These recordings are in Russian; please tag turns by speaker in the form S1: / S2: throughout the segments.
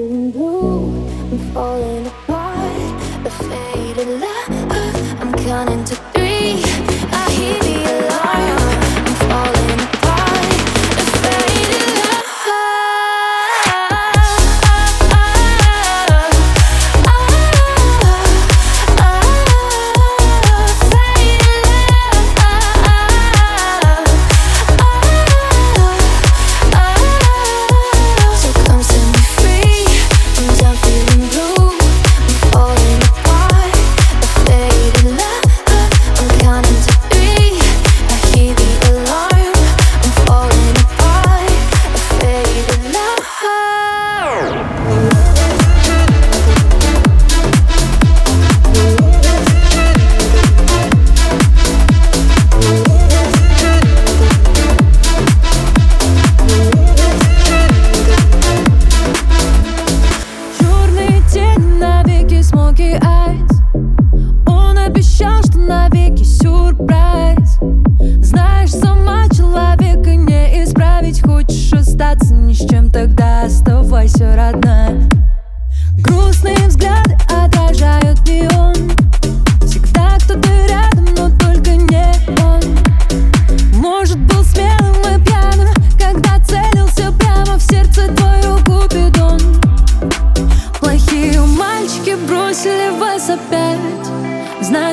S1: I'm falling apart. A faded. I'm counting to three. I hear the alarm.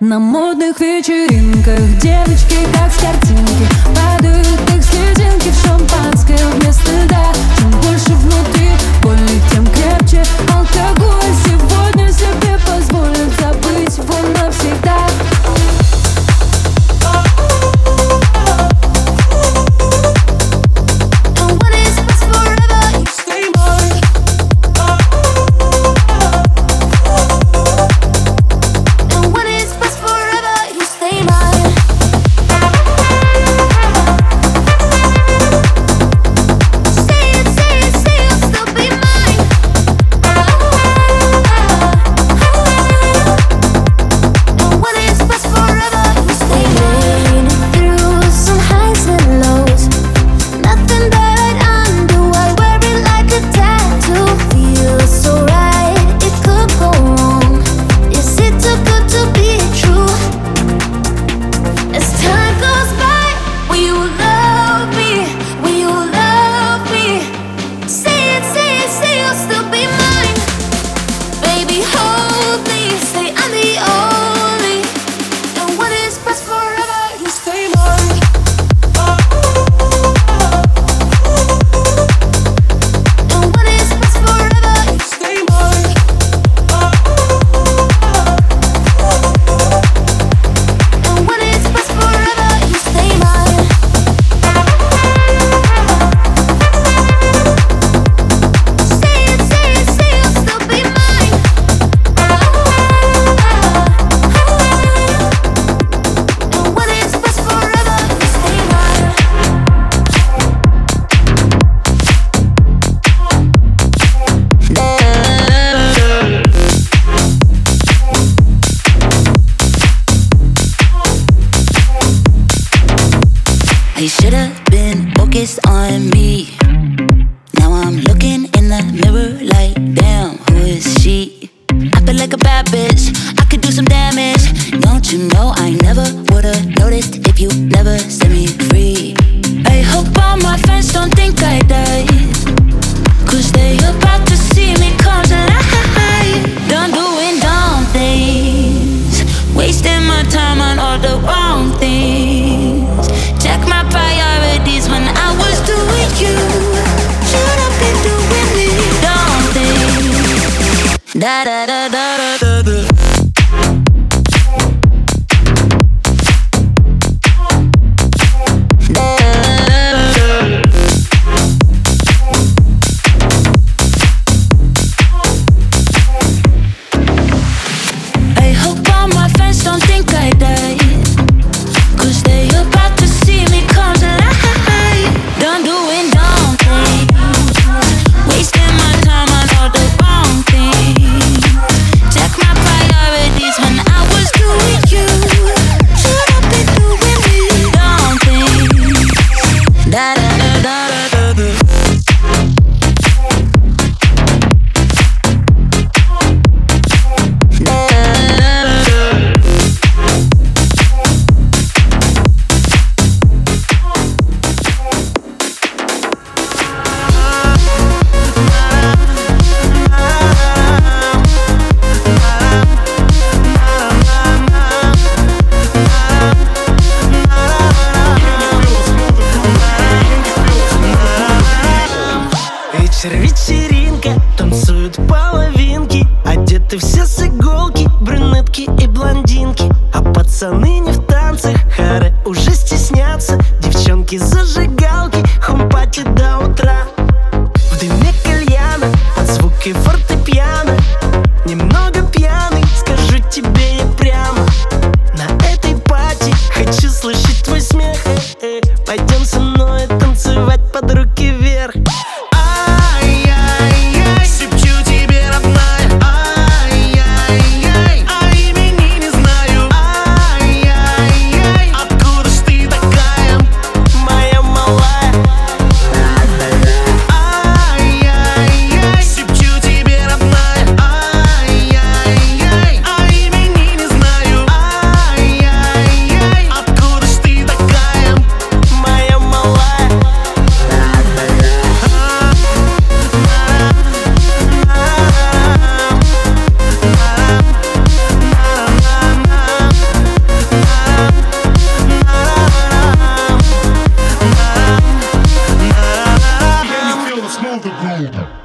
S1: На модных вечеринках девочки, как с
S2: картинки, падают should've been focused on me. Now I'm looking in the mirror like
S3: вечеринка Танцуют половинки Одеты все с иголки Брюнетки и блондинки. А пацаны не в танцах Харе уже стеснятся. Девчонки зажигалки Хумпати до утра. В дыме кальяна Под звуки фортепиано. Немного пьяный Скажу тебе
S4: Hello.